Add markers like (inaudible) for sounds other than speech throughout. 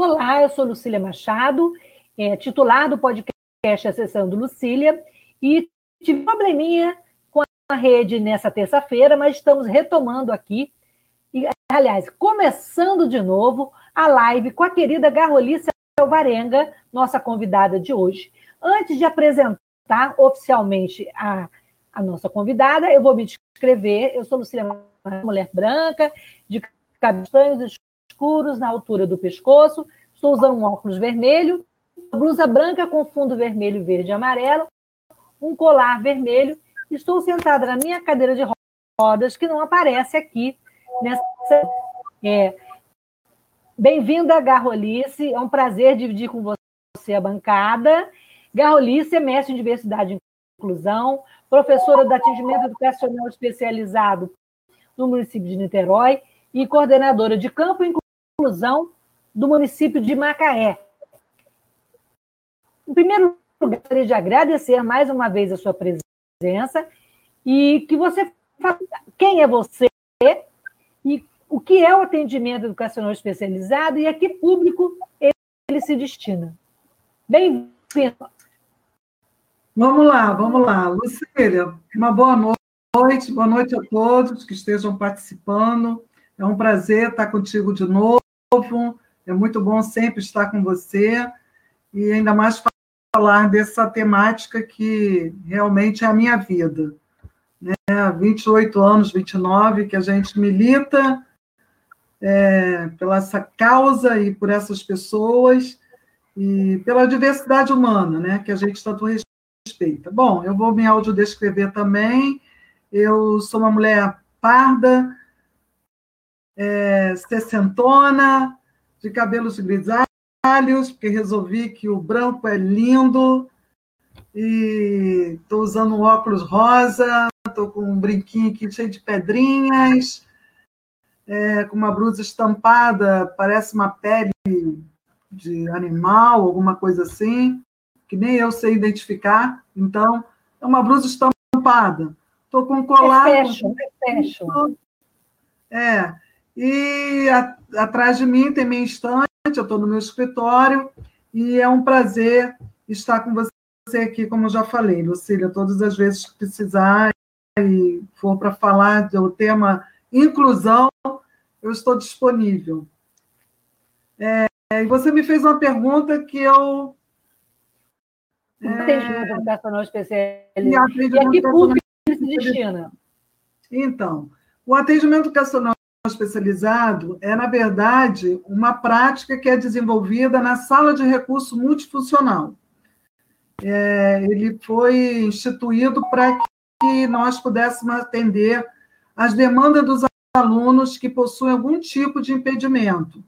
Olá, eu sou Lucília Machado, é, titular do podcast A Sessão do Lucília, e tive um probleminha com a rede nessa terça-feira, mas estamos retomando aqui, e, aliás, começando de novo a live com a querida Garrolice Alvarenga, nossa convidada de hoje. Antes de apresentar oficialmente a, a nossa convidada, eu vou me descrever. Eu sou Lucília mulher branca, de cabelos escuros na altura do pescoço, estou usando um óculos vermelho, blusa branca com fundo vermelho, verde e amarelo, um colar vermelho, estou sentada na minha cadeira de rodas, que não aparece aqui nessa. É, Bem-vinda, Garrolice, é um prazer dividir com você a bancada. Garrolice é mestre em diversidade e inclusão, professora do atendimento educacional especializado no município de Niterói e coordenadora de campo e inclusão do município de Macaé. Em primeiro lugar, gostaria de agradecer mais uma vez a sua presença e que você fale quem é você e o que é o atendimento educacional especializado e a que público ele se destina. Bem-vindo. Vamos lá, vamos lá. Lucília, uma boa noite, boa noite a todos que estejam participando. É um prazer estar contigo de novo. É muito bom sempre estar com você e ainda mais falar dessa temática que realmente é a minha vida. Né? 28 anos, 29, que a gente milita é, pela essa causa e por essas pessoas e pela diversidade humana, né? Que a gente tanto respeita. Bom, eu vou me autodescrever também. Eu sou uma mulher parda, é, sessentona, de cabelos grisalhos, porque resolvi que o branco é lindo, e estou usando um óculos rosa, estou com um brinquinho aqui cheio de pedrinhas, é, com uma blusa estampada, parece uma pele de animal, alguma coisa assim, que nem eu sei identificar. Então, é uma blusa estampada. Estou com um colar. É fashion, é fashion. É, e a, atrás de mim tem minha estante, eu estou no meu escritório, e é um prazer estar com você aqui, como eu já falei, Lucília, todas as vezes que precisar e for para falar do tema inclusão, eu estou disponível. É, e você me fez uma pergunta que eu. É, atendimento educacional especializado. E, e a que público se destina? Então, o atendimento educacional especializado é, na verdade, uma prática que é desenvolvida na sala de recurso multifuncional. É, ele foi instituído para que nós pudéssemos atender as demandas dos alunos que possuem algum tipo de impedimento.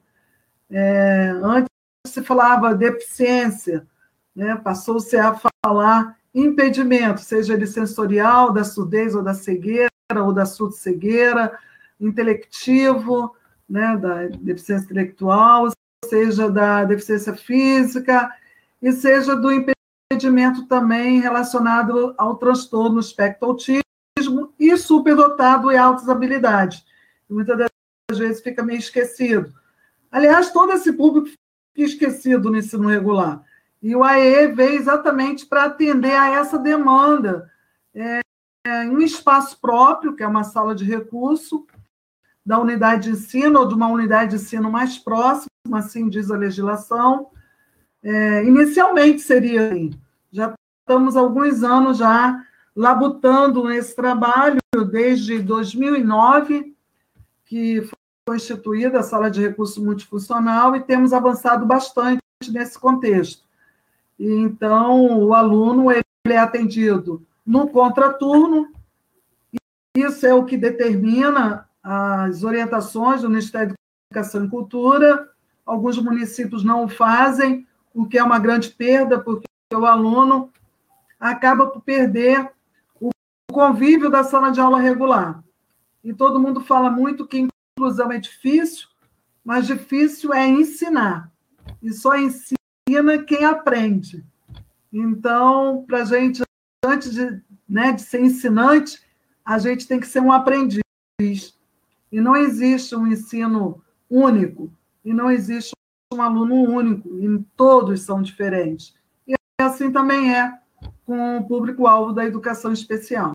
É, antes se falava deficiência, né, passou-se a falar impedimento, seja ele sensorial, da surdez ou da cegueira, ou da surdo-cegueira, intelectivo, né, da deficiência intelectual, seja da deficiência física, e seja do impedimento também relacionado ao transtorno espectro autismo e superdotado e altas habilidades. Muitas das vezes fica meio esquecido. Aliás, todo esse público fica esquecido no ensino regular. E o AE veio exatamente para atender a essa demanda. É, em um espaço próprio, que é uma sala de recurso, da unidade de ensino ou de uma unidade de ensino mais próxima, assim diz a legislação. É, inicialmente seria assim. Já estamos alguns anos já labutando nesse trabalho, desde 2009, que foi instituída a sala de recurso multifuncional e temos avançado bastante nesse contexto. E, então, o aluno ele é atendido no contraturno, isso é o que determina as orientações do Ministério da Educação e Cultura. Alguns municípios não o fazem, o que é uma grande perda, porque o aluno acaba por perder o convívio da sala de aula regular. E todo mundo fala muito que inclusão é difícil, mas difícil é ensinar. E só ensina quem aprende. Então, para a gente, antes de, né, de ser ensinante, a gente tem que ser um aprendiz. E não existe um ensino único, e não existe um aluno único, e todos são diferentes. E assim também é com o público-alvo da educação especial.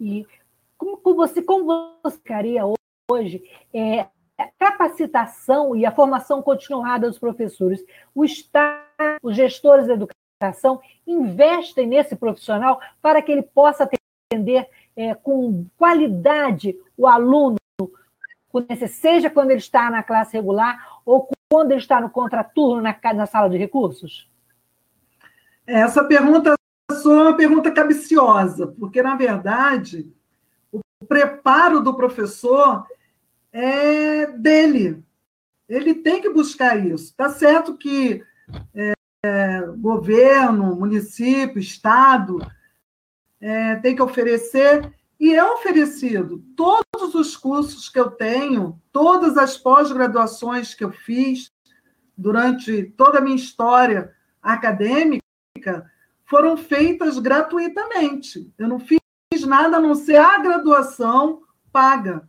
E como, você, como você hoje é, a capacitação e a formação continuada dos professores? O Estado, os gestores da educação investem nesse profissional para que ele possa atender é, com qualidade o aluno, seja quando ele está na classe regular ou quando ele está no contraturno na, na sala de recursos? Essa pergunta é uma pergunta cabiciosa, porque, na verdade, o preparo do professor é dele. Ele tem que buscar isso. Está certo que é, governo, município, Estado é, tem que oferecer, e é oferecido. Todos os cursos que eu tenho, todas as pós-graduações que eu fiz durante toda a minha história acadêmica, foram feitas gratuitamente. Eu não fiz nada a não ser a graduação paga.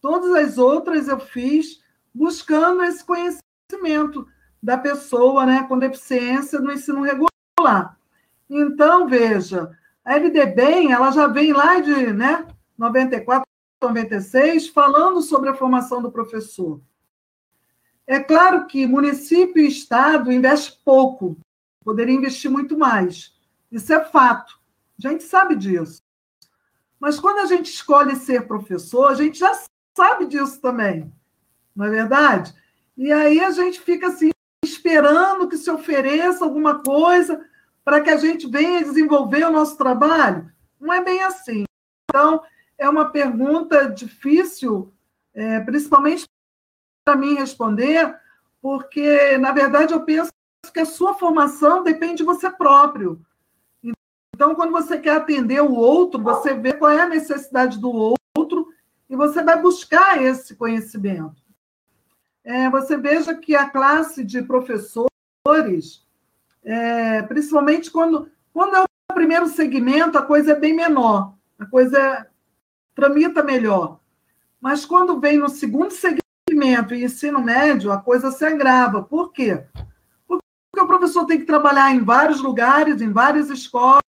Todas as outras eu fiz buscando esse conhecimento da pessoa né, com deficiência no ensino regular. Então, veja, a LDBEM, ela já vem lá de né, 94, 96, falando sobre a formação do professor. É claro que município e estado investem pouco, poderia investir muito mais. Isso é fato. A gente sabe disso. Mas quando a gente escolhe ser professor, a gente já sabe disso também. Não é verdade? E aí a gente fica assim, esperando que se ofereça alguma coisa para que a gente venha desenvolver o nosso trabalho? Não é bem assim. Então, é uma pergunta difícil, é, principalmente para mim responder, porque, na verdade, eu penso que a sua formação depende de você próprio. Então, quando você quer atender o outro, você vê qual é a necessidade do outro e você vai buscar esse conhecimento. É, você veja que a classe de professores é, principalmente quando, quando é o primeiro segmento, a coisa é bem menor, a coisa é, tramita melhor. Mas quando vem no segundo segmento e ensino médio, a coisa se agrava. Por quê? Porque o professor tem que trabalhar em vários lugares, em várias escolas,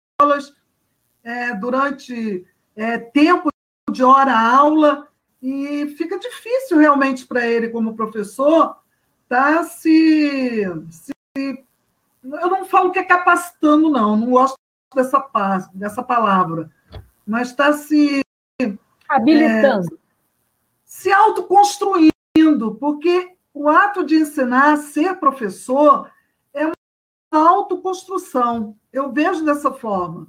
é, durante é, tempo de hora-aula, e fica difícil realmente para ele, como professor, tá se, se eu não falo que é capacitando, não, não gosto dessa, dessa palavra, mas está se. Habilitando. É, se autoconstruindo, porque o ato de ensinar, ser professor, é uma autoconstrução. Eu vejo dessa forma.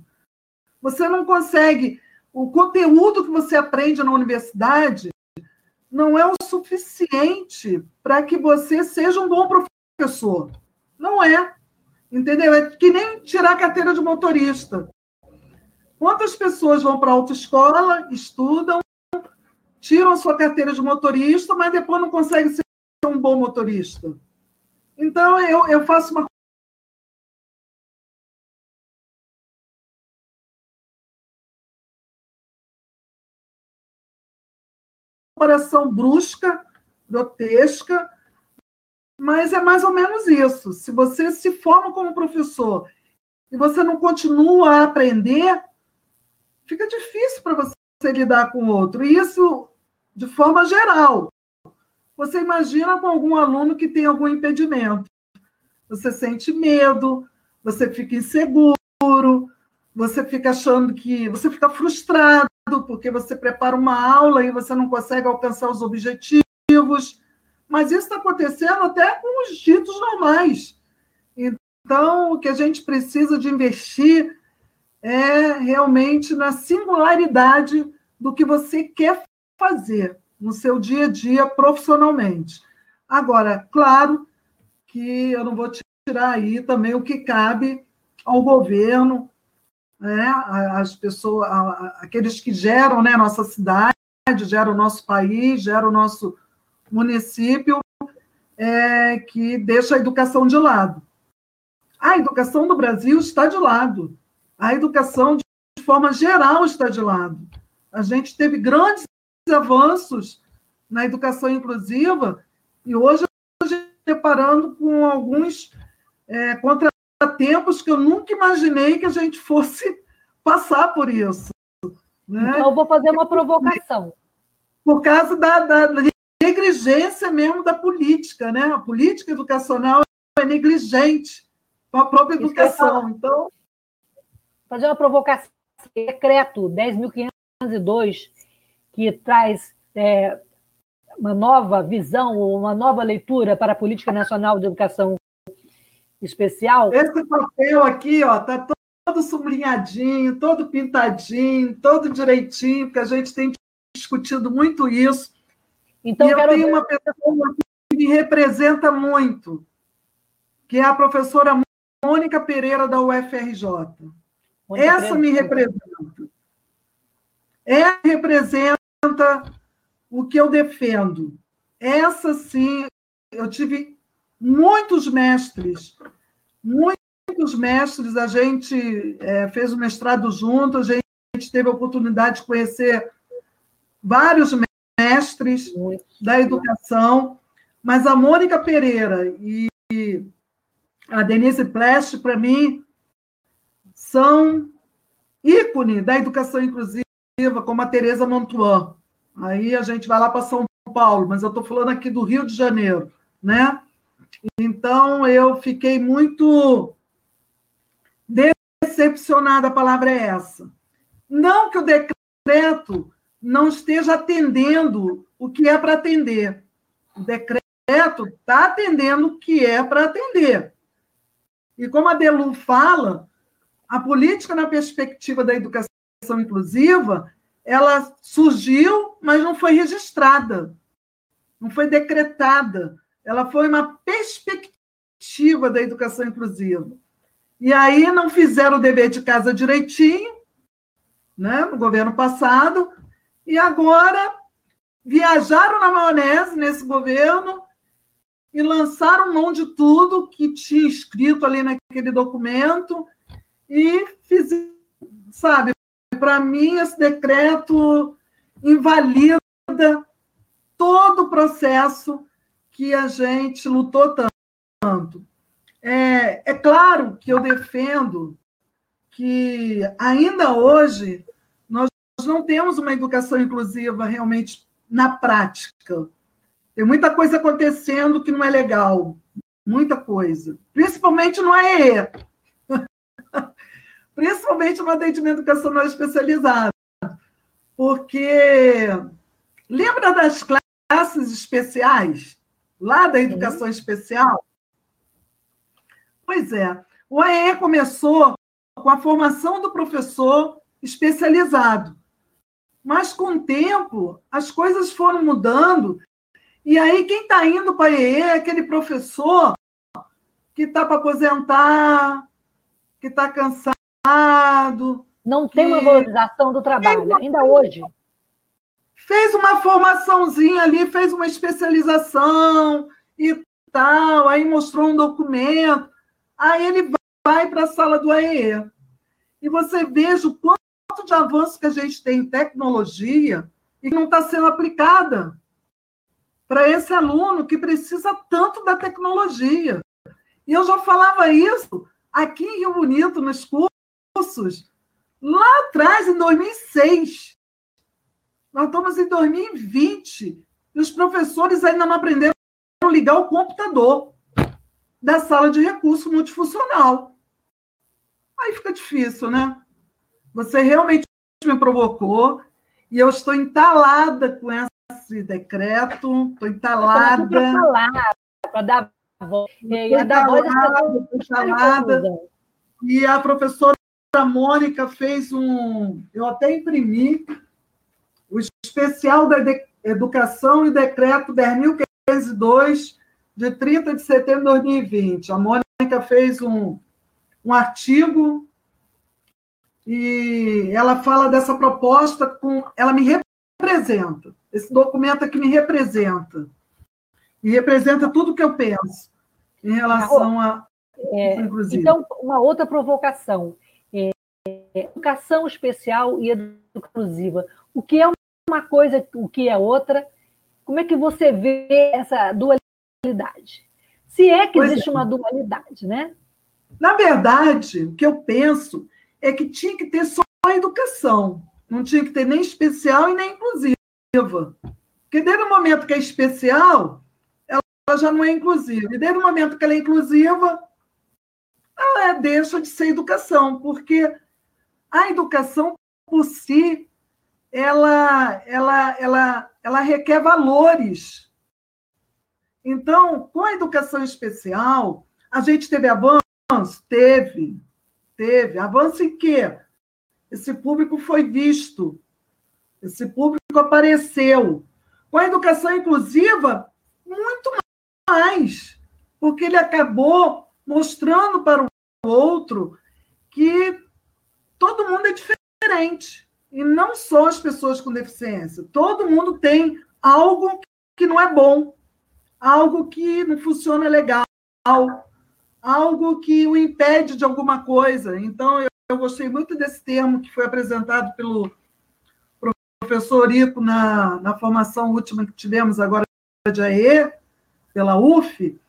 Você não consegue. O conteúdo que você aprende na universidade não é o suficiente para que você seja um bom professor. Não é. Entendeu? É que nem tirar a carteira de motorista. Quantas pessoas vão para a autoescola, estudam, tiram sua carteira de motorista, mas depois não conseguem ser um bom motorista? Então, eu, eu faço uma comparação brusca, grotesca, mas é mais ou menos isso. Se você se forma como professor e você não continua a aprender, fica difícil para você lidar com o outro. E isso de forma geral. Você imagina com algum aluno que tem algum impedimento. Você sente medo, você fica inseguro, você fica achando que. Você fica frustrado porque você prepara uma aula e você não consegue alcançar os objetivos. Mas isso está acontecendo até com os ditos normais. Então, o que a gente precisa de investir é realmente na singularidade do que você quer fazer no seu dia a dia profissionalmente. Agora, claro que eu não vou tirar aí também o que cabe ao governo, né, as pessoas, aqueles que geram né, nossa cidade, geram o nosso país, geram o nosso município, é, que deixa a educação de lado. A educação do Brasil está de lado. A educação, de forma geral, está de lado. A gente teve grandes avanços na educação inclusiva e hoje deparando com alguns é, contratempos que eu nunca imaginei que a gente fosse (laughs) passar por isso. Né? Então, eu vou fazer uma provocação. Por causa da, da negligência mesmo da política, né? A política educacional é negligente com a própria educação. Então. Fazer uma provocação. Decreto 10.502, que traz é, uma nova visão, uma nova leitura para a Política Nacional de Educação Especial. Esse papel aqui ó, está todo sublinhadinho, todo pintadinho, todo direitinho, porque a gente tem discutido muito isso. Então, e eu tenho ver... uma pessoa que me representa muito, que é a professora Mônica Pereira, da UFRJ. Mônica Essa Pereira. me representa. Ela representa o que eu defendo. Essa, sim, eu tive muitos mestres, muitos mestres, a gente é, fez o mestrado junto, a gente teve a oportunidade de conhecer vários mestres da educação, mas a Mônica Pereira e a Denise Plest, para mim, são ícone da educação inclusiva, como a Tereza Montuan. Aí a gente vai lá para São Paulo, mas eu estou falando aqui do Rio de Janeiro, né? Então eu fiquei muito decepcionada, a palavra é essa. Não que o decreto não esteja atendendo o que é para atender. O decreto está atendendo o que é para atender. E como a Delu fala, a política na perspectiva da educação inclusiva, ela surgiu, mas não foi registrada, não foi decretada. Ela foi uma perspectiva da educação inclusiva. E aí não fizeram o dever de casa direitinho, né, no governo passado, e agora viajaram na maionese nesse governo e lançaram mão de tudo que tinha escrito ali naquele documento e fizeram, sabe, para mim esse decreto invalida todo o processo que a gente lutou tanto. É, é claro que eu defendo que ainda hoje nós não temos uma educação inclusiva realmente na prática. Tem muita coisa acontecendo que não é legal. Muita coisa. Principalmente no AEE. (laughs) Principalmente no atendimento educacional especializado. Porque lembra das classes especiais? Lá da educação especial? Pois é. O AEE começou com a formação do professor especializado. Mas com o tempo, as coisas foram mudando. E aí, quem está indo para a EE é aquele professor que está para aposentar, que está cansado. Não tem uma valorização do trabalho, uma... ainda hoje. Fez uma formaçãozinha ali, fez uma especialização e tal, aí mostrou um documento, aí ele vai para a sala do AEE. E você veja o quanto quanto de avanço que a gente tem em tecnologia e não está sendo aplicada para esse aluno que precisa tanto da tecnologia. E eu já falava isso aqui em Rio Bonito, nos cursos, lá atrás, em 2006. Nós estamos em 2020 e os professores ainda não aprenderam a ligar o computador da sala de recurso multifuncional. Aí fica difícil, né? Você realmente me provocou e eu estou entalada com esse decreto, estou entalada. Para dar voz. Entalada, E a professora Mônica fez um. Eu até imprimi o especial da Educação e Decreto 10.502, de 30 de setembro de 2020. A Mônica fez um, um artigo e ela fala dessa proposta com. Ela me representa. Esse documento aqui me representa. E representa tudo que eu penso em relação a. É, então, uma outra provocação. É, educação especial e educação inclusiva. O que é uma coisa, o que é outra? Como é que você vê essa dualidade? Se é que pois existe é. uma dualidade, né? Na verdade, o que eu penso é que tinha que ter só a educação, não tinha que ter nem especial e nem inclusiva. Porque desde o momento que é especial, ela já não é inclusiva. E desde o momento que ela é inclusiva, ela é, deixa de ser educação, porque a educação por si, ela, ela, ela, ela requer valores. Então, com a educação especial, a gente teve avanço? Teve. Teve. Avanço em quê? Esse público foi visto. Esse público apareceu. Com a educação inclusiva, muito mais. Porque ele acabou mostrando para o outro que todo mundo é diferente. E não só as pessoas com deficiência. Todo mundo tem algo que não é bom, algo que não funciona legal, algo que o impede de alguma coisa. Então, eu, eu gostei muito desse termo que foi apresentado pelo professor Ico na, na formação última que tivemos agora de AE, pela UF,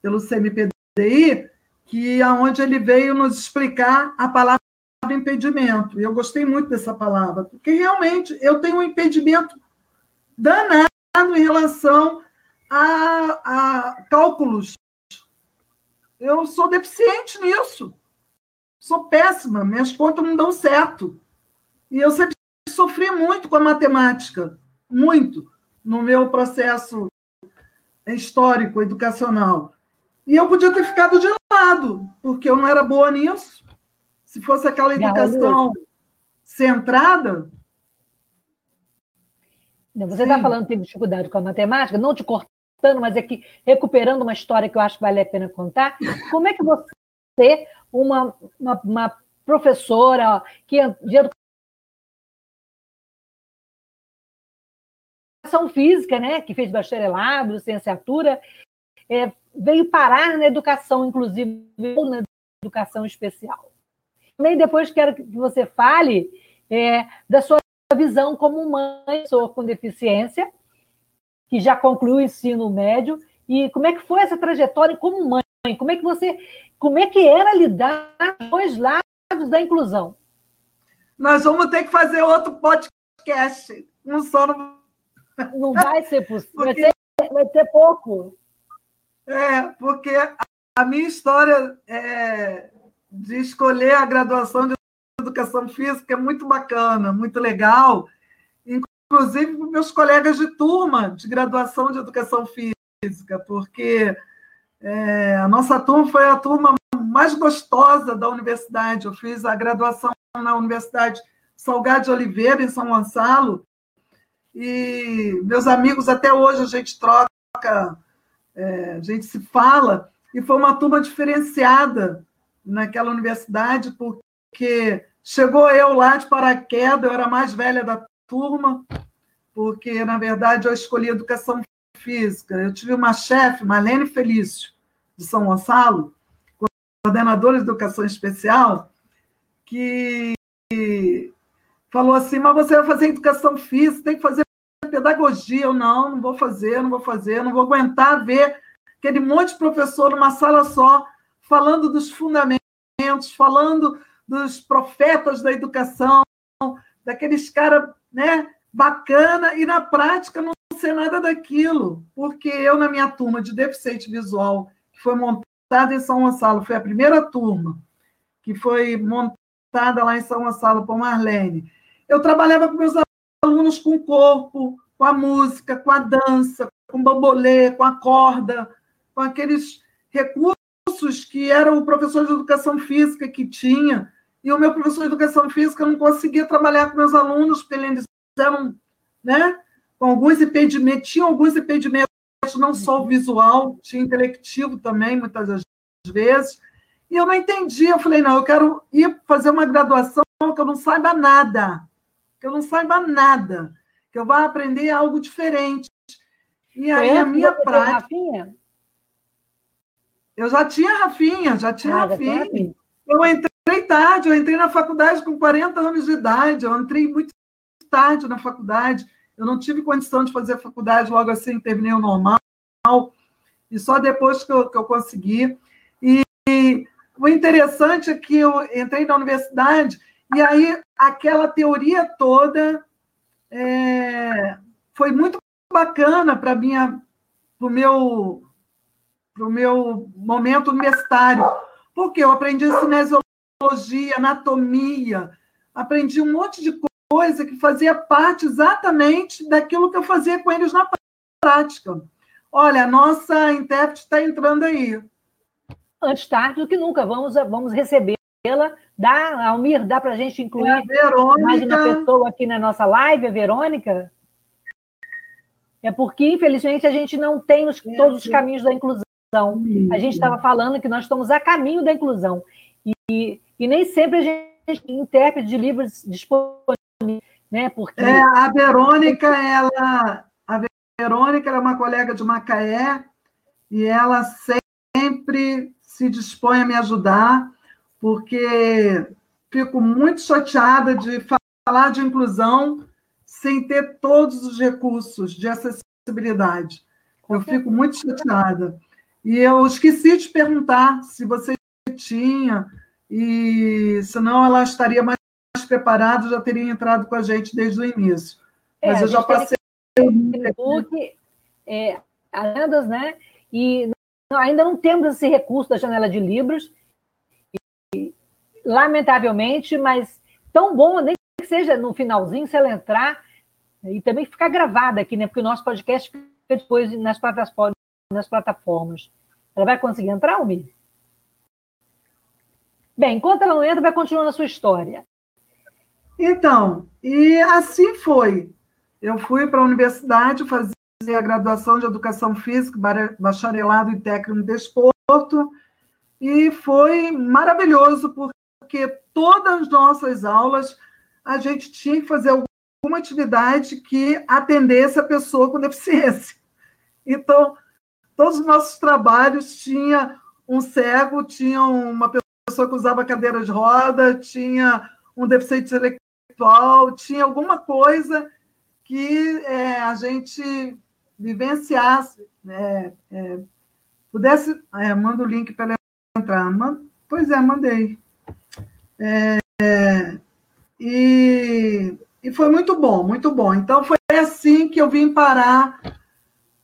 pelo CMPDI, que aonde ele veio nos explicar a palavra impedimento. E eu gostei muito dessa palavra, porque realmente eu tenho um impedimento danado em relação a, a cálculos eu sou deficiente nisso. Sou péssima, minhas contas não dão certo. E eu sempre sofri muito com a matemática, muito, no meu processo histórico, educacional. E eu podia ter ficado de lado, porque eu não era boa nisso. Se fosse aquela educação centrada. Você está falando que tem dificuldade com a matemática, não te cortando mas que recuperando uma história que eu acho que vale a pena contar. Como é que você, uma, uma, uma professora que de educação física, né, que fez bacharelado, licenciatura, é, veio parar na educação inclusive ou na educação especial. Também depois quero que você fale é, da sua visão como mãe com deficiência que já concluiu o ensino médio, e como é que foi essa trajetória como mãe? Como é que você, como é que era lidar com os dois lados da inclusão? Nós vamos ter que fazer outro podcast. Um só não, não vai ser (laughs) possível, porque... vai, ser, vai ser pouco. É, porque a minha história é, de escolher a graduação de educação física é muito bacana, muito legal inclusive para meus colegas de turma de graduação de educação física, porque é, a nossa turma foi a turma mais gostosa da universidade. Eu fiz a graduação na Universidade Salgado de Oliveira, em São Gonçalo, e meus amigos, até hoje a gente troca, é, a gente se fala, e foi uma turma diferenciada naquela universidade, porque chegou eu lá de paraquedas, eu era a mais velha da turma, porque, na verdade, eu escolhi educação física. Eu tive uma chefe, Marlene Felício, de São Gonçalo, coordenadora de educação especial, que falou assim: Mas você vai fazer educação física, tem que fazer pedagogia. Eu não, não vou fazer, não vou fazer, não vou aguentar ver aquele monte de professor numa sala só, falando dos fundamentos, falando dos profetas da educação, daqueles caras né, bacana, e na prática não ser nada daquilo, porque eu, na minha turma de deficiente visual, que foi montada em São Gonçalo, foi a primeira turma que foi montada lá em São Gonçalo por Marlene, eu trabalhava com meus alunos com o corpo, com a música, com a dança, com o bambolê, com a corda, com aqueles recursos que era o professor de educação física que tinha, e o meu professor de educação física não conseguia trabalhar com meus alunos, porque eles eram né? Com alguns impedimentos, tinha alguns impedimentos, não só o visual, tinha intelectivo também, muitas das vezes. E eu não entendi. Eu falei, não, eu quero ir fazer uma graduação que eu não saiba nada. Que eu não saiba nada. Que eu vá aprender algo diferente. E aí a minha prática. Rafinha? Eu já tinha Rafinha, já tinha ah, Rafinha. Já eu entrei tarde, eu entrei na faculdade com 40 anos de idade, eu entrei muito tarde na faculdade, eu não tive condição de fazer a faculdade logo assim, terminei o normal, e só depois que eu, que eu consegui. E, e o interessante é que eu entrei na universidade, e aí aquela teoria toda é, foi muito bacana para o meu, meu momento universitário, porque eu aprendi cinesiologia, anatomia, aprendi um monte de coisa que fazia parte exatamente daquilo que eu fazia com eles na prática. Olha, a nossa intérprete está entrando aí. Antes tarde do que nunca, vamos, vamos recebê-la. Dá, Almir, dá para a gente incluir é a mais uma pessoa aqui na nossa live, a Verônica? É porque, infelizmente, a gente não tem os, é, todos os caminhos da inclusão. A gente estava falando que nós estamos a caminho da inclusão. E, e nem sempre a gente intérprete de livros disponíveis, né? Porque... É, a Verônica, ela, a Verônica é uma colega de Macaé e ela sempre se dispõe a me ajudar, porque fico muito chateada de falar de inclusão sem ter todos os recursos de acessibilidade. Eu fico muito chateada. E eu esqueci de perguntar se você tinha, e senão ela estaria mais preparada, já teria entrado com a gente desde o início. É, Mas eu já passei. Facebook, é, agendas, né? E ainda não temos esse recurso da janela de livros. E, lamentavelmente, mas tão bom, nem que seja no finalzinho, se ela entrar, e também ficar gravada aqui, né? Porque o nosso podcast fica depois nas plataformas. Nas plataformas. Ela vai conseguir entrar, Almir? Bem, enquanto ela não entra, vai continuando a sua história. Então, e assim foi. Eu fui para a universidade fazer a graduação de Educação Física, bacharelado em técnico em desporto, e foi maravilhoso, porque todas as nossas aulas a gente tinha que fazer alguma atividade que atendesse a pessoa com deficiência. Então, todos os nossos trabalhos tinha um cego, tinha uma pessoa que usava cadeira de roda, tinha um deficiente intelectual, tinha alguma coisa que é, a gente vivenciasse, né? É, pudesse. É, manda o link para entrar. Man, pois é, mandei. É, e, e foi muito bom, muito bom. Então, foi assim que eu vim parar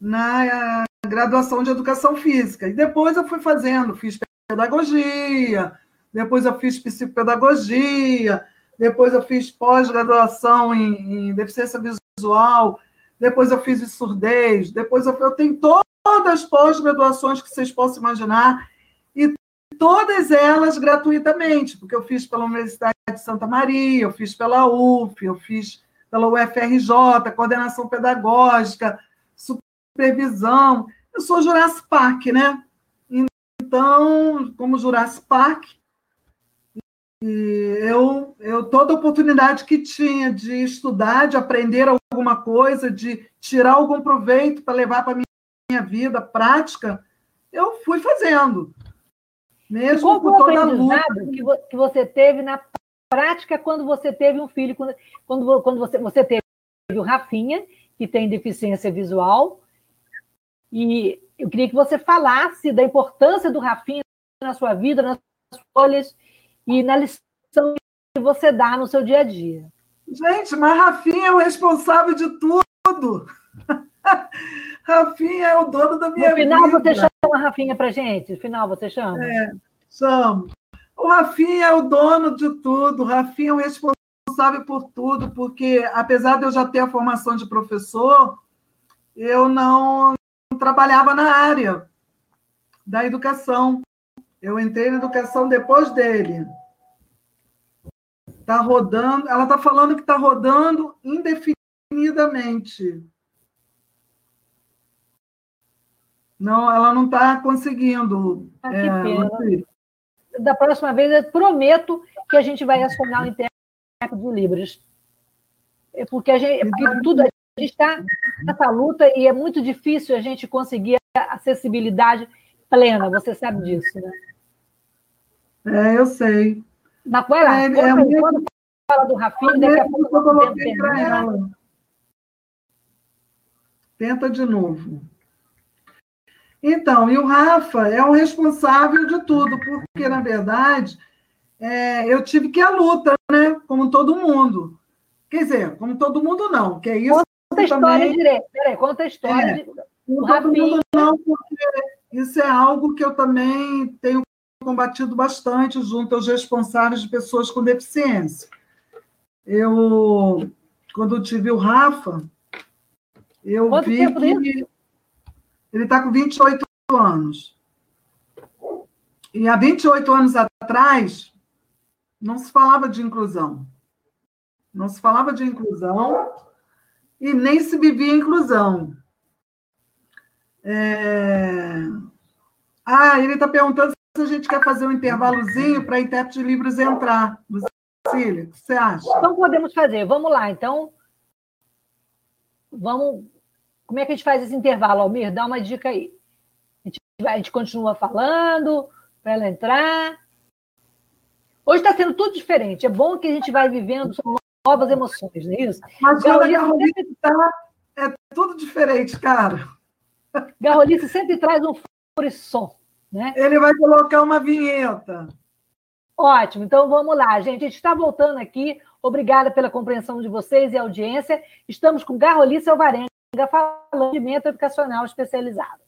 na graduação de educação física. E depois eu fui fazendo, fiz pedagogia, depois eu fiz psicopedagogia, depois eu fiz pós-graduação em, em, deficiência visual, depois eu fiz surdez, depois eu, eu tenho todas as pós-graduações que vocês possam imaginar, e todas elas gratuitamente, porque eu fiz pela Universidade de Santa Maria, eu fiz pela UF, eu fiz pela UFRJ, coordenação pedagógica, supervisão. Eu sou Jurassic Park, né? Então, como Jurassic Park, eu, eu toda oportunidade que tinha de estudar, de aprender alguma coisa, de tirar algum proveito para levar para a minha vida prática, eu fui fazendo. Mesmo Qual com toda a luta. Que você teve na prática quando você teve um filho, quando, quando você, você teve o Rafinha, que tem deficiência visual, e eu queria que você falasse da importância do Rafinha na sua vida, nas escolhas e na lição que você dá no seu dia a dia. Gente, mas Rafinha é o responsável de tudo. (laughs) Rafinha é o dono da minha vida. No final vida. você chama a Rafinha para gente? No final você chama? É, chamo. O Rafinha é o dono de tudo. O Rafinha é o responsável por tudo, porque apesar de eu já ter a formação de professor, eu não trabalhava na área da educação. Eu entrei na educação depois dele. Está rodando, ela está falando que está rodando indefinidamente. Não, ela não está conseguindo. Ah, é, da próxima vez, eu prometo que a gente vai acionar o intérprete de Libras. É porque a gente, porque tudo, a gente está nessa luta e é muito difícil a gente conseguir acessibilidade plena, você sabe disso, né? É, eu sei. Na qual é, é, é quando fala do Rafinha, daqui a pouco eu coloquei para ela. Tenta de novo. Então, e o Rafa é o responsável de tudo, porque, na verdade, é, eu tive que à luta, né? Como todo mundo. Quer dizer, como todo mundo não, que é isso. Conta a história também... direito. Peraí, conta a história. É, de... todo mundo não, porque isso é algo que eu também tenho combatido bastante junto aos responsáveis de pessoas com deficiência. Eu, quando tive o Rafa, eu Quanto vi que ele está com 28 anos. E há 28 anos atrás, não se falava de inclusão. Não se falava de inclusão e nem se vivia inclusão. É... Ah, ele está perguntando a gente quer fazer um intervalozinho para a intérprete de livros entrar. Cília, o que você acha? Então podemos fazer. Vamos lá, então. Vamos. Como é que a gente faz esse intervalo, Almir? Dá uma dica aí. A gente, a gente continua falando para ela entrar. Hoje está sendo tudo diferente. É bom que a gente vai vivendo novas emoções, não é isso? Mas Garrolice sempre... tá, é tudo diferente, cara. Garrolice sempre traz um frisson. Né? Ele vai colocar uma vinheta. Ótimo, então vamos lá, gente. A gente está voltando aqui. Obrigada pela compreensão de vocês e audiência. Estamos com Garrolice Alvarenga falando de educacional especializado.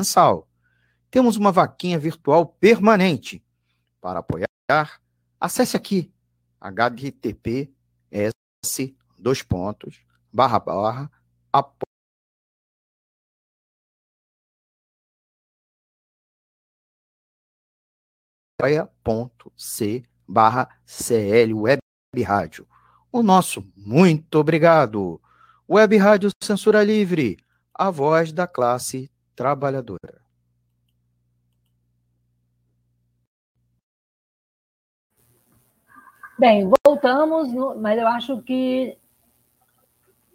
mensal temos uma vaquinha virtual permanente. Para apoiar, acesse aqui https dois pontos barra barra apoia.c barra CL Web Rádio. O nosso muito obrigado. Web Rádio Censura Livre, a voz da classe trabalhadora. Bem, voltamos, mas eu acho que,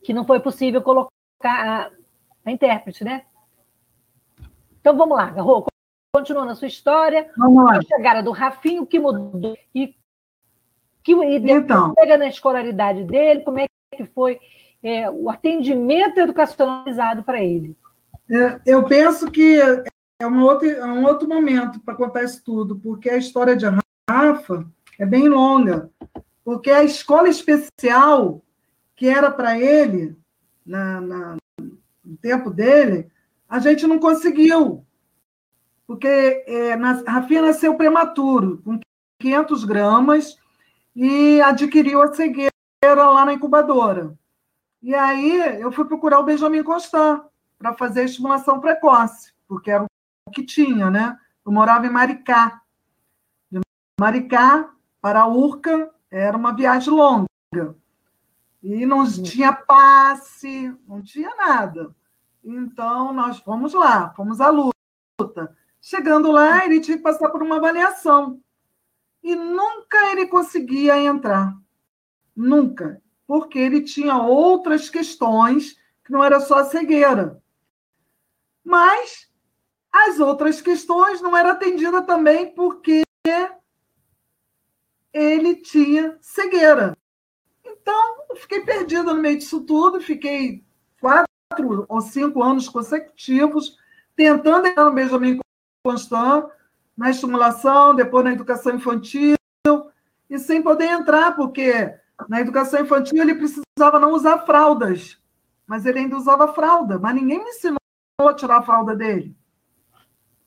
que não foi possível colocar a, a intérprete, né? Então vamos lá, Garro, continua na sua história. Vamos lá. A chegada do Rafinho, que mudou e que e então. chega na escolaridade dele, como é que foi é, o atendimento educacionalizado para ele? É, eu penso que é um outro, é um outro momento para contar isso tudo, porque a história de Rafa é bem longa, porque a escola especial que era para ele, na, na, no tempo dele, a gente não conseguiu, porque é, na, Rafinha nasceu prematuro, com 500 gramas, e adquiriu a cegueira lá na incubadora. E aí eu fui procurar o Benjamin Constant para fazer a estimulação precoce, porque era o que tinha, né? Eu morava em Maricá. De Maricá para a Urca era uma viagem longa. E não tinha passe, não tinha nada. Então, nós fomos lá, fomos à luta. Chegando lá, ele tinha que passar por uma avaliação. E nunca ele conseguia entrar. Nunca. Porque ele tinha outras questões que não era só a cegueira. Mas as outras questões não eram atendidas também porque ele tinha cegueira. Então, eu fiquei perdida no meio disso tudo, fiquei quatro quatro ou cinco anos consecutivos, tentando entrar no Benjamin Constant, na estimulação, depois na educação infantil, e sem poder entrar, porque na educação infantil ele precisava não usar fraldas, mas ele ainda usava fralda, mas ninguém me ensinou a tirar a fralda dele.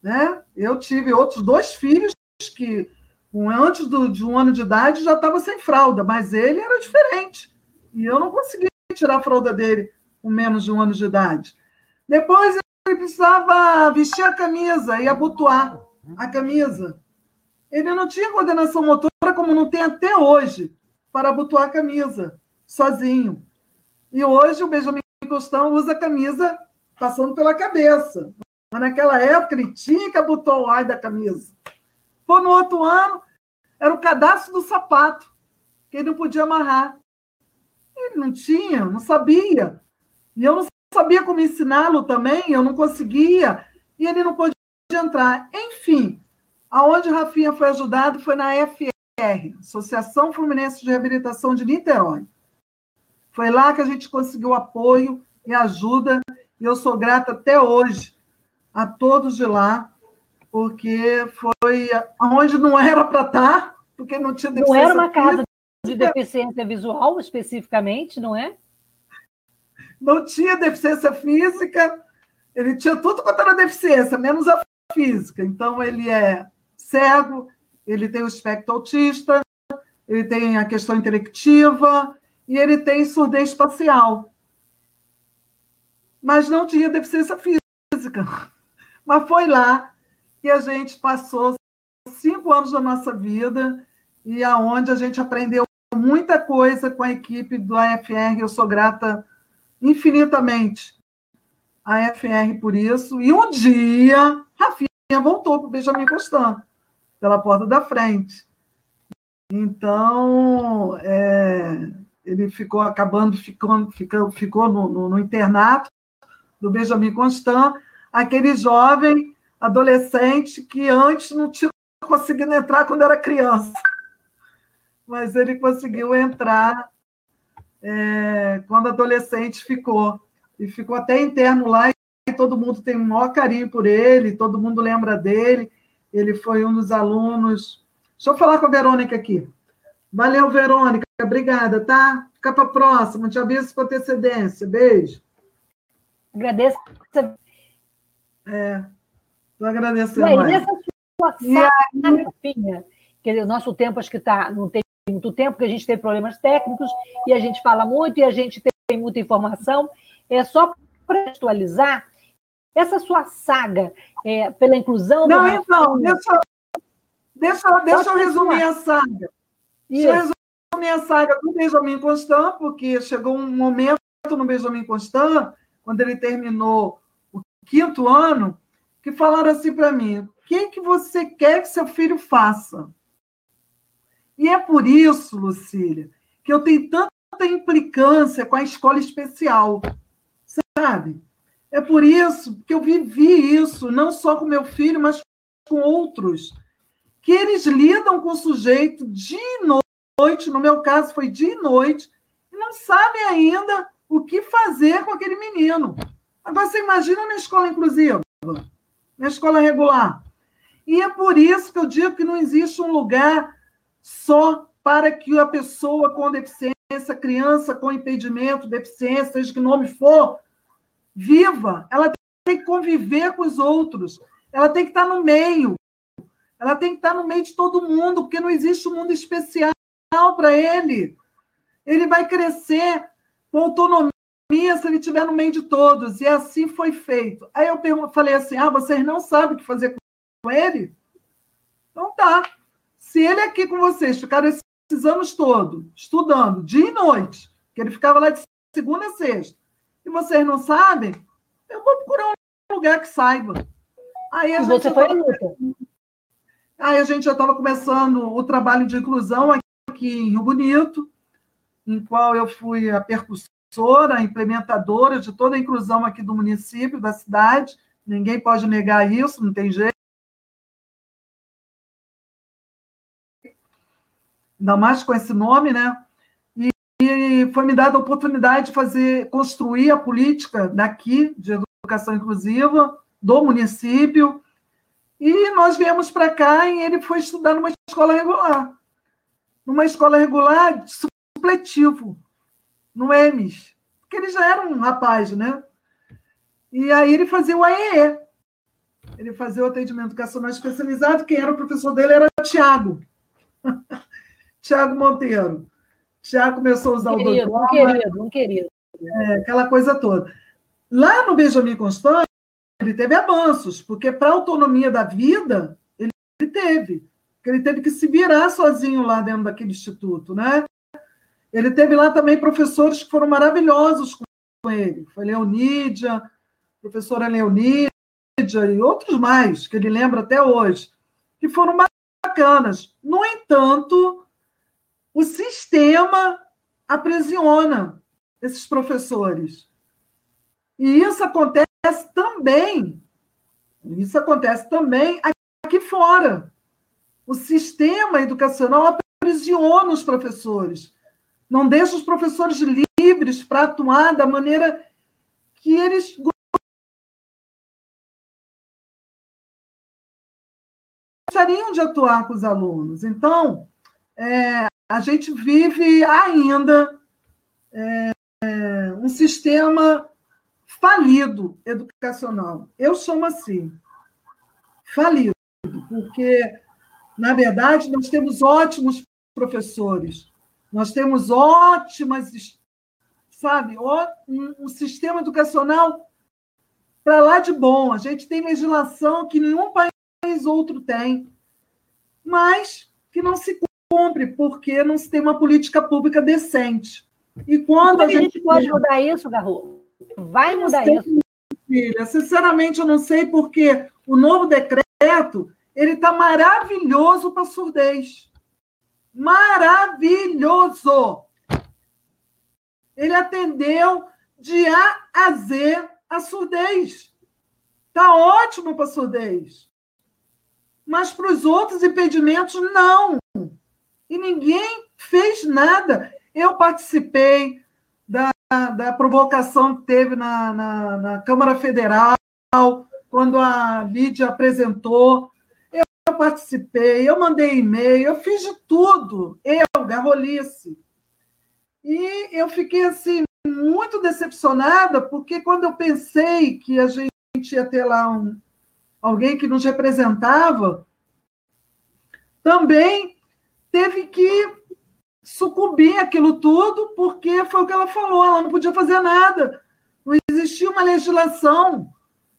Né? Eu tive outros dois filhos que, antes do, de um ano de idade, já estava sem fralda, mas ele era diferente. E eu não conseguia tirar a fralda dele com menos de um ano de idade. Depois ele precisava vestir a camisa e abotoar a camisa. Ele não tinha coordenação motora, como não tem até hoje, para abotoar a camisa, sozinho. E hoje o Benjamin Costão usa a camisa passando pela cabeça. Mas naquela época ele tinha que abotoar o ar da camisa. Pô, no outro ano, era o cadastro do sapato, que ele não podia amarrar. Ele não tinha, não sabia. E eu não sabia como ensiná-lo também, eu não conseguia. E ele não podia entrar. Enfim, aonde Rafinha foi ajudado foi na FR, Associação Fluminense de Reabilitação de Niterói. Foi lá que a gente conseguiu apoio e ajuda, e eu sou grata até hoje a todos de lá, porque foi onde não era para estar, porque não tinha Não era uma casa de deficiência visual, especificamente, não é? Não tinha deficiência física, ele tinha tudo quanto era deficiência, menos a física. Então, ele é cego, ele tem o espectro autista, ele tem a questão intelectiva e ele tem surdez espacial. Mas não tinha deficiência física. (laughs) Mas foi lá que a gente passou cinco anos da nossa vida e aonde a gente aprendeu muita coisa com a equipe do AFR. Eu sou grata infinitamente à AFR por isso. E um dia, Rafinha voltou para o Benjamin Constant, pela porta da frente. Então, é, ele ficou acabando, ficou, ficou, ficou no, no, no internato do Benjamin Constant, aquele jovem adolescente que antes não tinha conseguido entrar quando era criança. Mas ele conseguiu entrar é, quando adolescente ficou. E ficou até interno lá e todo mundo tem um maior carinho por ele, todo mundo lembra dele. Ele foi um dos alunos. Deixa eu falar com a Verônica aqui. Valeu, Verônica. Obrigada, tá? Fica para a próxima. Te aviso com antecedência. Beijo. Agradeço. É, estou agradecendo. E aí, nessa sua sala, aí... que o nosso tempo acho que está, não tem muito tempo, porque a gente tem problemas técnicos e a gente fala muito e a gente tem muita informação. É só para atualizar essa sua saga é, pela inclusão. Não, então, deixa, deixa, deixa eu resumir a saga. Isso. Deixa eu resumir a saga do Benjamin Constant, porque chegou um momento no Benjamin Constant, quando ele terminou quinto ano, que falaram assim para mim: o que, que você quer que seu filho faça? E é por isso, Lucília, que eu tenho tanta implicância com a escola especial, sabe? É por isso que eu vivi isso, não só com meu filho, mas com outros, que eles lidam com o sujeito dia e noite, no meu caso foi dia e noite, e não sabem ainda o que fazer com aquele menino. Agora, você imagina na escola inclusiva, na escola regular. E é por isso que eu digo que não existe um lugar só para que a pessoa com deficiência, criança com impedimento, deficiência, seja que nome for, viva. Ela tem que conviver com os outros. Ela tem que estar no meio. Ela tem que estar no meio de todo mundo, porque não existe um mundo especial para ele. Ele vai crescer com autonomia se ele estiver no meio de todos. E assim foi feito. Aí eu falei assim: ah, vocês não sabem o que fazer com ele? Então tá. Se ele aqui com vocês ficaram esses anos todos estudando, dia e noite, que ele ficava lá de segunda a sexta, e vocês não sabem, eu vou procurar um lugar que saiba. Aí a e gente. Você foi luta. Aí a gente já estava começando o trabalho de inclusão aqui em Rio Bonito, em qual eu fui a percussão professora, implementadora de toda a inclusão aqui do município, da cidade. Ninguém pode negar isso, não tem jeito. Ainda mais com esse nome, né? E, foi me dada a oportunidade de fazer, construir a política daqui, de educação inclusiva, do município, e nós viemos para cá e ele foi estudar numa escola regular. Numa escola regular, supletivo, no EMES, porque ele já era um rapaz, né? E aí ele fazia o AEE. Ele fazia o atendimento educacional especializado, quem era o professor dele era o Tiago. (laughs) Tiago Monteiro. Tiago começou a usar querido, o doutor. Um querido, um querido. É, aquela coisa toda. Lá no Benjamin Constant, ele teve avanços, porque para a autonomia da vida, ele, teve. Ele teve que se virar sozinho lá dentro daquele instituto, né? Ele teve lá também professores que foram maravilhosos com ele. Foi Leonídia, professora Leonídia e outros mais, que ele lembra até hoje, que foram bacanas. No entanto, o sistema aprisiona esses professores. E isso acontece também, isso acontece também aqui fora. O sistema educacional aprisiona os professores, não deixa os professores livres para atuar da maneira que eles gostariam de atuar com os alunos. Então, é, a gente vive ainda é, um sistema falido educacional. Eu chamo assim, falido, porque, na verdade, nós temos ótimos professores, nós temos ótimas, sabe, um, sistema educacional para lá de bom. A gente tem legislação que nenhum país outro tem, mas que não se cumpre, porque não se tem uma política pública decente. E quando a, a gente, gente pode mudar isso, Garro? Vai mudar sei, isso? Filha, sinceramente, eu não sei, porque o novo decreto ele está maravilhoso para surdez. Maravilhoso! Ele atendeu de A a Z a surdez. Está ótimo para surdez. Mas para os outros impedimentos, não e ninguém fez nada. Eu participei da, da provocação que teve na, na, na Câmara Federal, quando a Lídia apresentou. Eu participei, eu mandei e-mail, eu fiz de tudo. Eu, Garrolice. E eu fiquei assim muito decepcionada, porque quando eu pensei que a gente ia ter lá um, alguém que nos representava, também teve que sucumbir aquilo tudo, porque foi o que ela falou, ela não podia fazer nada. Não existia uma legislação,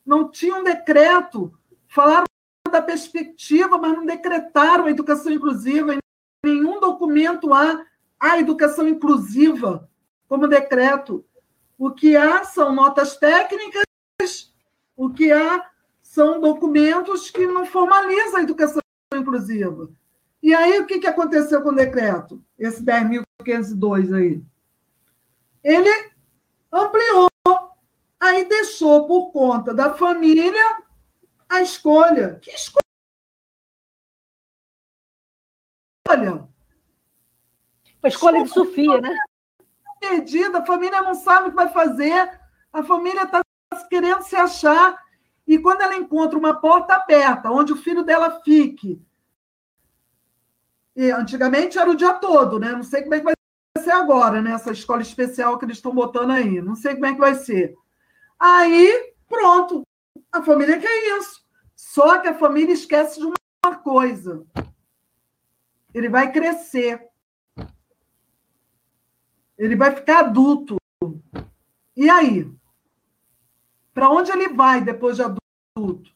não tinha um decreto. Falaram da perspectiva, mas não decretaram a educação inclusiva. Em nenhum documento há a educação inclusiva como decreto. O que há são notas técnicas, o que há são documentos que não formalizam a educação inclusiva. E aí, o que, que aconteceu com o decreto? Esse 10.502 aí. Ele ampliou, aí deixou por conta da família a escolha. Que escolha? A escolha de Sofia, né? Perdida, a família não sabe o que vai fazer, a família está querendo se achar. E quando ela encontra uma porta aberta, onde o filho dela fique, e antigamente era o dia todo, né? Não sei como é que vai ser agora, né? Essa escola especial que eles estão botando aí. Não sei como é que vai ser. Aí, pronto. A família quer isso. Só que a família esquece de uma coisa. Ele vai crescer. Ele vai ficar adulto. E aí? Para onde ele vai depois de adulto?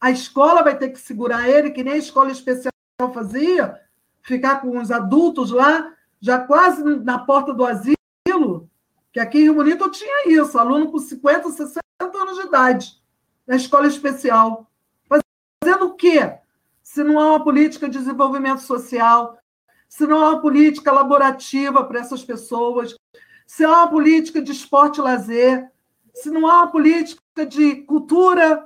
A escola vai ter que segurar ele, que nem a escola especial fazia, ficar com os adultos lá, já quase na porta do asilo, que aqui em Rio Bonito eu tinha isso, aluno com 50, 60 anos de idade, na escola especial. Fazendo o quê? Se não há uma política de desenvolvimento social, se não há uma política laborativa para essas pessoas, se há uma política de esporte e lazer, se não há uma política de cultura,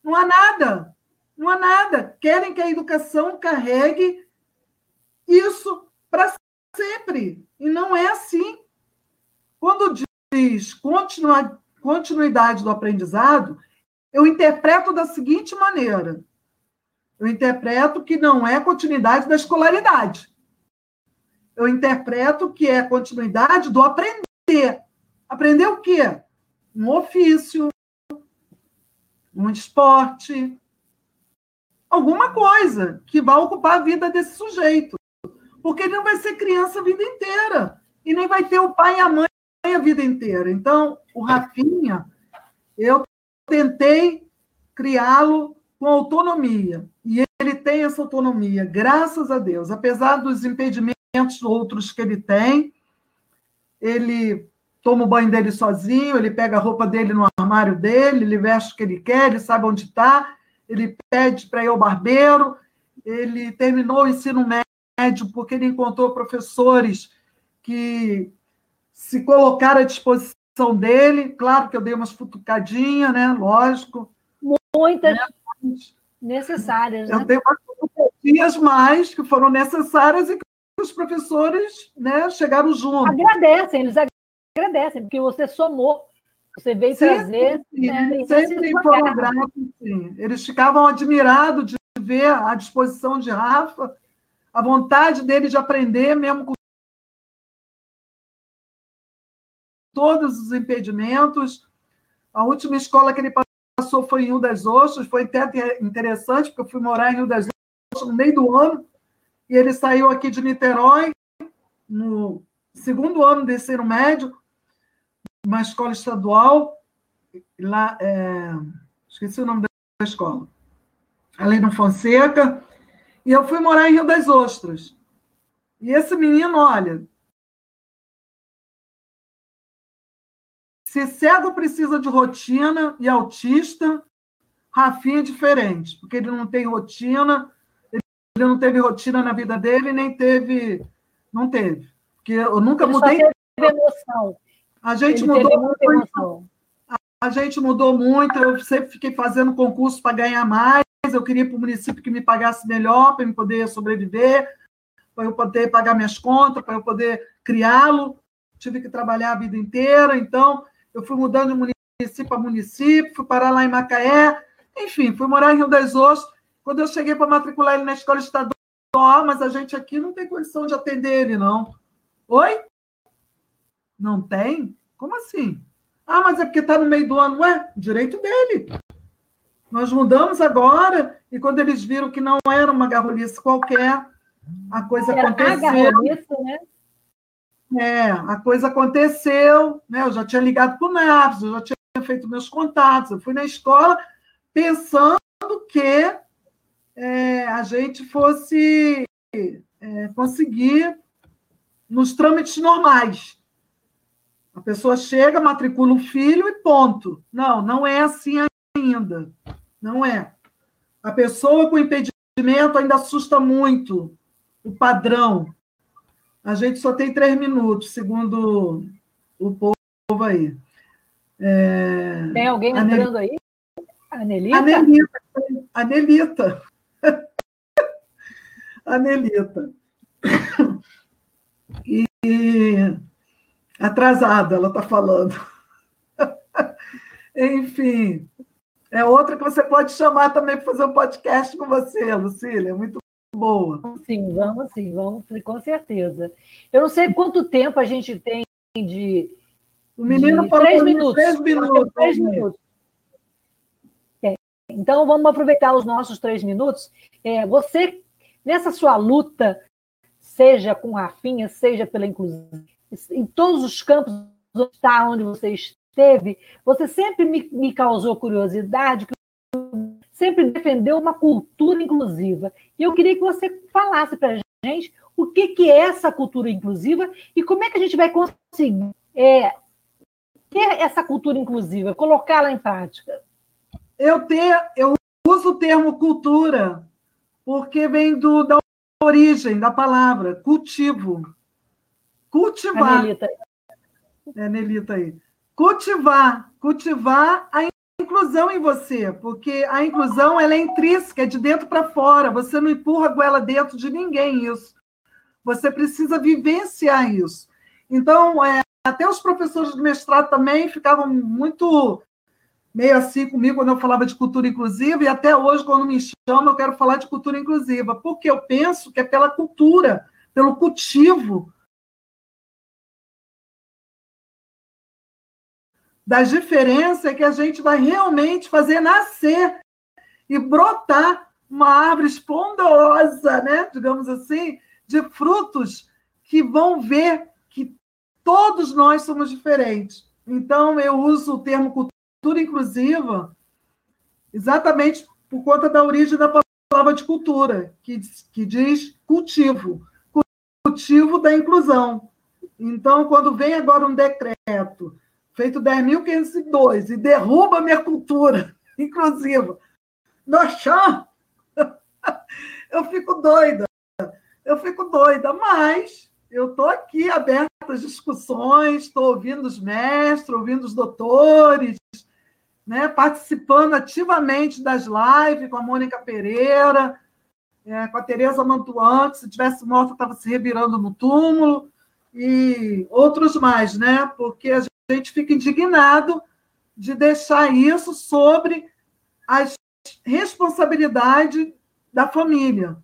não há nada. Não há nada. Querem que a educação carregue isso para sempre. E não é assim. Quando diz continuidade do aprendizado, eu interpreto da seguinte maneira: eu interpreto que não é continuidade da escolaridade. Eu interpreto que é continuidade do aprender. Aprender o quê? Um ofício, um esporte, alguma coisa que vai ocupar a vida desse sujeito. Porque ele não vai ser criança a vida inteira. E nem vai ter o pai e a mãe a vida inteira. Então, o Rafinha, eu tentei criá-lo com autonomia. E ele tem essa autonomia, graças a Deus. Apesar dos impedimentos outros que ele tem, ele toma o banho dele sozinho, ele pega a roupa dele no armário dele, ele veste o que ele quer, ele sabe onde está, ele pede para ir ao barbeiro, ele terminou o ensino médio porque ele encontrou professores que se colocaram à disposição dele. Claro que eu dei umas futucadinhas, né? Lógico. Muitas né? necessárias. Né? Eu dei umas futucadinhas mais que foram necessárias e que os professores né, chegaram juntos. Agradecem, eles agradecem, porque você somou, você veio sempre, trazer. Sim, né, sempre foram gratos, sim. Eles ficavam admirados de ver a disposição de Rafa, a vontade dele de aprender, mesmo com todos os impedimentos. A última escola que ele passou foi em Rio das Ostras, foi até interessante, porque eu fui morar em Rio das Ostras no meio do ano, e ele saiu aqui de Niterói, no segundo ano do ensino médio, uma escola estadual, lá, é, esqueci o nome da escola, além do Fonseca, e eu fui morar em Rio das Ostras. E esse menino, olha, Se cego precisa de rotina e autista, Rafinha é diferente, porque ele não tem rotina, ele não teve rotina na vida dele, nem teve. Não teve. Porque eu nunca ele mudei. Só teve emoção. A gente ele mudou muito. A gente mudou muito, eu sempre fiquei fazendo concurso para ganhar mais, eu queria para o município que me pagasse melhor, para eu poder sobreviver, para eu poder pagar minhas contas, para eu poder criá-lo. Tive que trabalhar a vida inteira, então eu fui mudando de município a município, fui parar lá em Macaé, enfim, fui morar em Rio das Ostras. Quando eu cheguei para matricular ele na escola estadual, mas a gente aqui não tem condição de atender ele, não. Oi? Não tem? Como assim? Ah, mas é porque está no meio do ano. Ué, direito dele. Nós mudamos agora, e quando eles viram que não era uma garrolice qualquer, a coisa era aconteceu. A garrolice, né? É, a coisa aconteceu, né? Eu já tinha ligado para o NAPS, eu já tinha feito meus contatos, eu fui na escola pensando que é, a gente fosse é, conseguir nos trâmites normais. A pessoa chega, matricula o filho e ponto. Não, não é assim ainda. Não é. A pessoa com impedimento ainda assusta muito o padrão. A gente só tem três minutos, segundo o povo aí. É... Tem alguém entrando aí? Anelita? Anelita. Anelita. Anelita. (laughs) E atrasada, ela está falando. (laughs) Enfim, é outra que você pode chamar também para fazer um podcast com você, Lucília. Muito boa. Sim, vamos sim, vamos, com certeza. Eu não sei quanto tempo a gente tem de. O menino falou três minutos. Três minutos. Três minutos. É, então, vamos aproveitar os nossos três minutos. É, você, nessa sua luta, seja com Rafinha, seja pela inclusão, em todos os campos onde você esteve, você sempre me, me causou curiosidade, sempre defendeu uma cultura inclusiva. E eu queria que você falasse para a gente o que, que é essa cultura inclusiva e como é que a gente vai conseguir é, ter essa cultura inclusiva, colocá-la em prática. Eu, ter, eu uso o termo cultura porque vem do, da origem da palavra, cultivo. Cultivar. Nelita. É, Nelita aí. Cultivar. Cultivar a inclusão em você, porque a inclusão ela é intrínseca, é de dentro para fora. Você não empurra a goela dentro de ninguém isso. Você precisa vivenciar isso. Então, é, até os professores do mestrado também ficavam muito meio assim comigo quando eu falava de cultura inclusiva, e até hoje, quando me chamam, eu quero falar de cultura inclusiva, porque eu penso que é pela cultura, pelo cultivo das diferenças que a gente vai realmente fazer nascer e brotar uma árvore esplendorosa, né, digamos assim, de frutos que vão ver que todos nós somos diferentes. Então, eu uso o termo cultura inclusiva exatamente por conta da origem da palavra de cultura, que, que diz cultivo cultivo da inclusão. Então, quando vem agora um decreto feito 10.502 e derruba a minha cultura (laughs) inclusiva no chão, (laughs) eu fico doida. Eu fico doida, mas eu estou aqui aberta às discussões, estou ouvindo os mestres, ouvindo os doutores, né, participando ativamente das lives com a Mônica Pereira, é, com a Tereza Mantuan, que se tivesse morto estava se revirando no túmulo, e outros mais, né? Porque a gente fica indignado de deixar isso sobre as responsabilidades da família.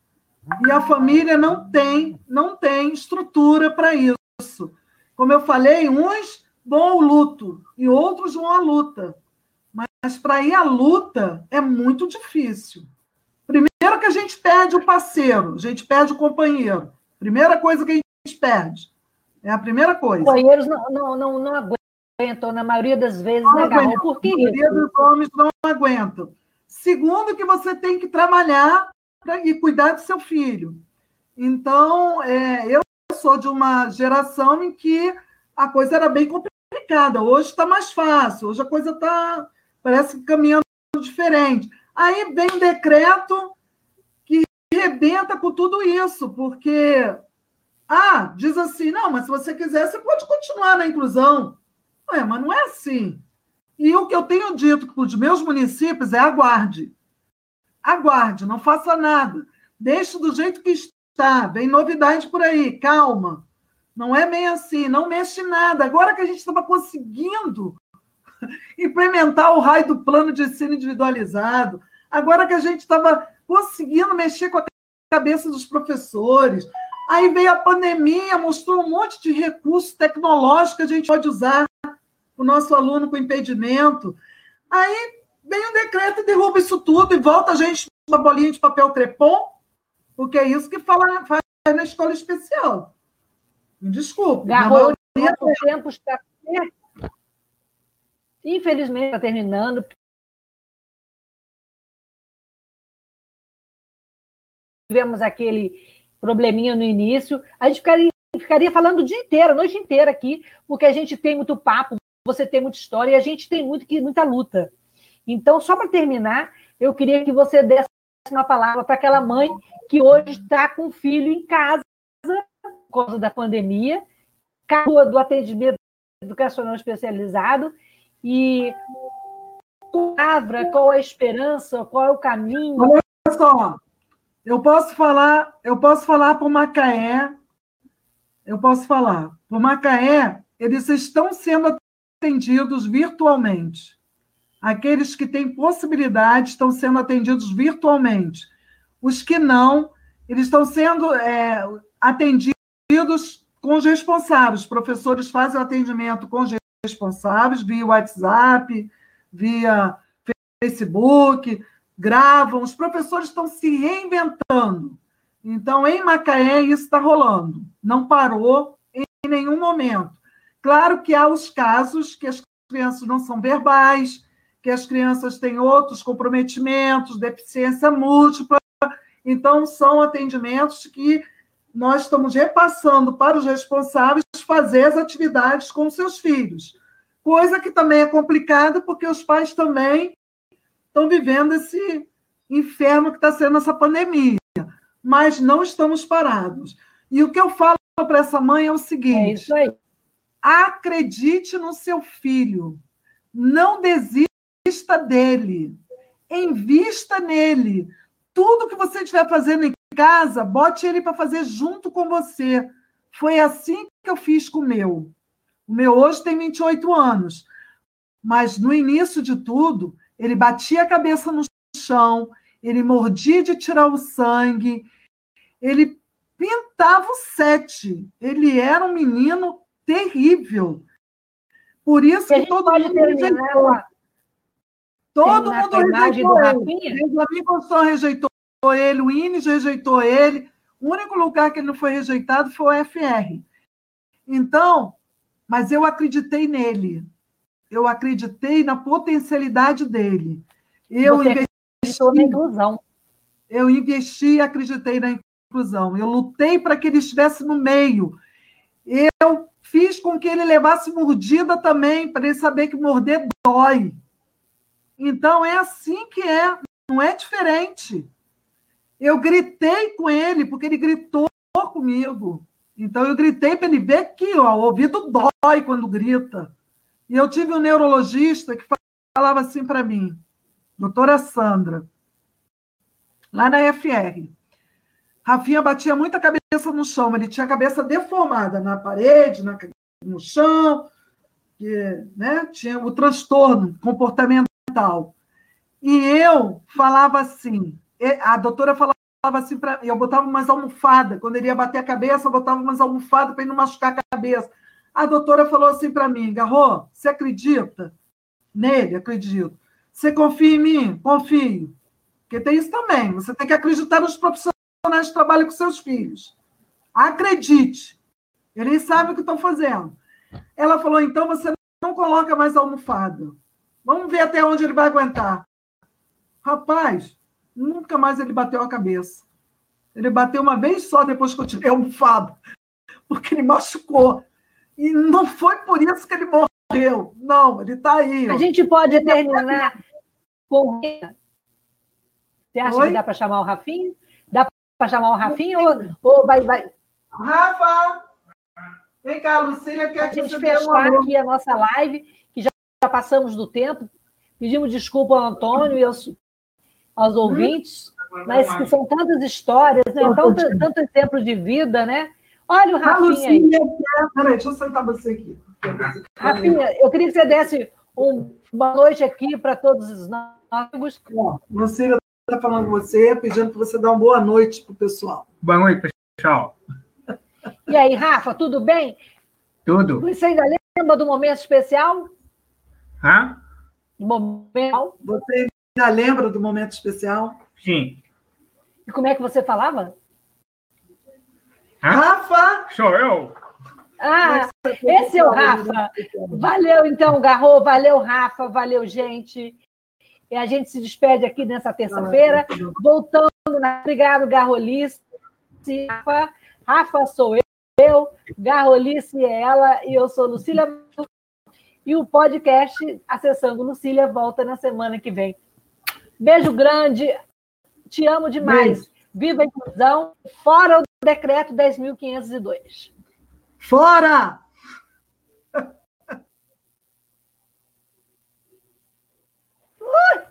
E a família não tem, não tem estrutura para isso. Como eu falei, uns vão ao luto e outros vão à luta. Mas para ir à luta é muito difícil. Primeiro que a gente perde o parceiro, a gente perde o companheiro. Primeira coisa que a gente perde. É a primeira coisa. Os companheiros não, não, não, não aguentam, na maioria das vezes, não né, Garrão? Por que A maioria dos homens não aguentam. Segundo, que você tem que trabalhar pra, e cuidar do seu filho. Então, é, eu sou de uma geração em que a coisa era bem complicada. Hoje está mais fácil, hoje a coisa está, parece, caminhando diferente. Aí vem um decreto que rebenta com tudo isso, porque ah, diz assim, não, mas se você quiser, você pode continuar na inclusão. Ué, mas não é assim. E o que eu tenho dito para os meus municípios é aguarde. Aguarde, não faça nada. Deixe do jeito que está. Vem novidade por aí, calma. Não é bem assim, não mexe nada. Agora que a gente estava conseguindo (laughs) implementar o raio do plano de ensino individualizado, agora que a gente estava conseguindo mexer com a cabeça dos professores, aí veio a pandemia, mostrou um monte de recursos tecnológicos que a gente pode usar o nosso aluno com impedimento. Aí vem um decreto e derruba isso tudo e volta a gente uma bolinha de papel crepom, porque é isso que fala, faz na escola especial. Desculpe. Garrou, o tempo está Infelizmente está terminando. Tivemos aquele probleminha no início. A gente ficaria, ficaria falando o dia inteiro, a noite inteira aqui, porque a gente tem muito papo, você tem muita história e a gente tem muito, muita luta. Então, só para terminar, eu queria que você desse uma palavra para aquela mãe que hoje está com o filho em casa por causa da pandemia, do atendimento educacional especializado e palavra, qual a esperança, qual é o caminho? Olha só, eu posso falar, eu posso falar para o Macaé, eu posso falar, para o Macaé, eles estão sendo atendidos virtualmente. Aqueles que têm possibilidade estão sendo atendidos virtualmente. Os que não, eles estão sendo é, atendidos com os responsáveis. Os professores fazem o atendimento com os responsáveis via WhatsApp, via Facebook, gravam. Os professores estão se reinventando. Então, em Macaé, isso está rolando. Não parou em nenhum momento. Claro que há os casos que as crianças não são verbais, que as crianças têm outros comprometimentos, deficiência múltipla. Então, são atendimentos que nós estamos repassando para os responsáveis fazer as atividades com seus filhos. Coisa que também é complicada, porque os pais também estão vivendo esse inferno que está sendo essa pandemia. Mas não estamos parados. E o que eu falo para essa mãe é o seguinte: é acredite no seu filho, não desista dele, invista nele. Tudo que você estiver fazendo em casa, bote ele para fazer junto com você. Foi assim que eu fiz com o meu. O meu hoje tem 28 anos. Mas no início de tudo, ele batia a cabeça no chão, ele mordia de tirar o sangue, ele pintava o sete. Ele era um menino terrível. Por isso que todo mundo rejeitou. Todo mundo rejeitou ele. Benjamin Constant rejeitou ele, o Ines rejeitou ele. O único lugar que ele não foi rejeitado foi o FR. Então, mas eu acreditei nele. Eu acreditei na potencialidade dele. Eu Você investi na inclusão. Eu investi e acreditei na inclusão. Eu lutei para que ele estivesse no meio. Eu fiz com que ele levasse mordida também, para ele saber que morder dói. Então é assim que é, não é diferente. Eu gritei com ele, porque ele gritou comigo. Então eu gritei para ele ver que ó, o ouvido dói quando grita. E eu tive um neurologista que falava assim para mim, doutora Sandra, lá na FR. Rafinha batia muita cabeça no chão, ele tinha a cabeça deformada na parede, na, no chão, que, né, tinha o transtorno comportamental. E eu falava assim, a doutora falava assim para eu botava umas almofadas, quando ele ia bater a cabeça, eu botava umas almofadas para ele não machucar a cabeça. A doutora falou assim para mim, Garro, você acredita nele? Acredito. Você confia em mim? Confio. Porque tem isso também. Você tem que acreditar nos profissionais que trabalham com seus filhos. Acredite. Eles sabem o que estão fazendo. Ela falou, então você não coloca mais almofada. Vamos ver até onde ele vai aguentar. Rapaz, nunca mais ele bateu a cabeça. Ele bateu uma vez só depois que eu tirei a almofada, porque ele machucou. E não foi por isso que ele morreu. Não, ele está aí. A gente pode terminar com. Você acha Oi? que dá para chamar o Rafinho? Para chamar o Rafinho ou, ou vai, vai. Rafa! Vem cá, Lucília, que a gente fechar aqui a nossa live, que já, já passamos do tempo. Pedimos desculpa ao Antônio e aos, aos ouvintes, mas que são tantas histórias, né? tanto, tanto exemplo de vida, né? Olha o Rafinha aí. Peraí, deixa eu sentar você aqui. Rafinha, eu queria que você desse um, boa noite aqui para todos os nossos. Você está falando com você, pedindo para você dar uma boa noite para o pessoal. Boa noite, pessoal. E aí, Rafa, tudo bem? Tudo. Você ainda lembra do momento especial? Hã? Do momento? Você ainda lembra do momento especial? Sim. E como é que você falava? Rafa! Sou eu. Ah, esse é o Rafa. Valeu, então, Garro. Valeu, Rafa. Valeu, gente. E a gente se despede aqui nessa terça-feira. Voltando. Na... Obrigado, Garrolice. Rafa. Rafa sou eu. Garrolice é ela. E eu sou Lucília. E o podcast Acessando Lucília volta na semana que vem. Beijo grande. Te amo demais. Beijo. Viva a inclusão. Fora o decreto 10.502. Fora! Woo!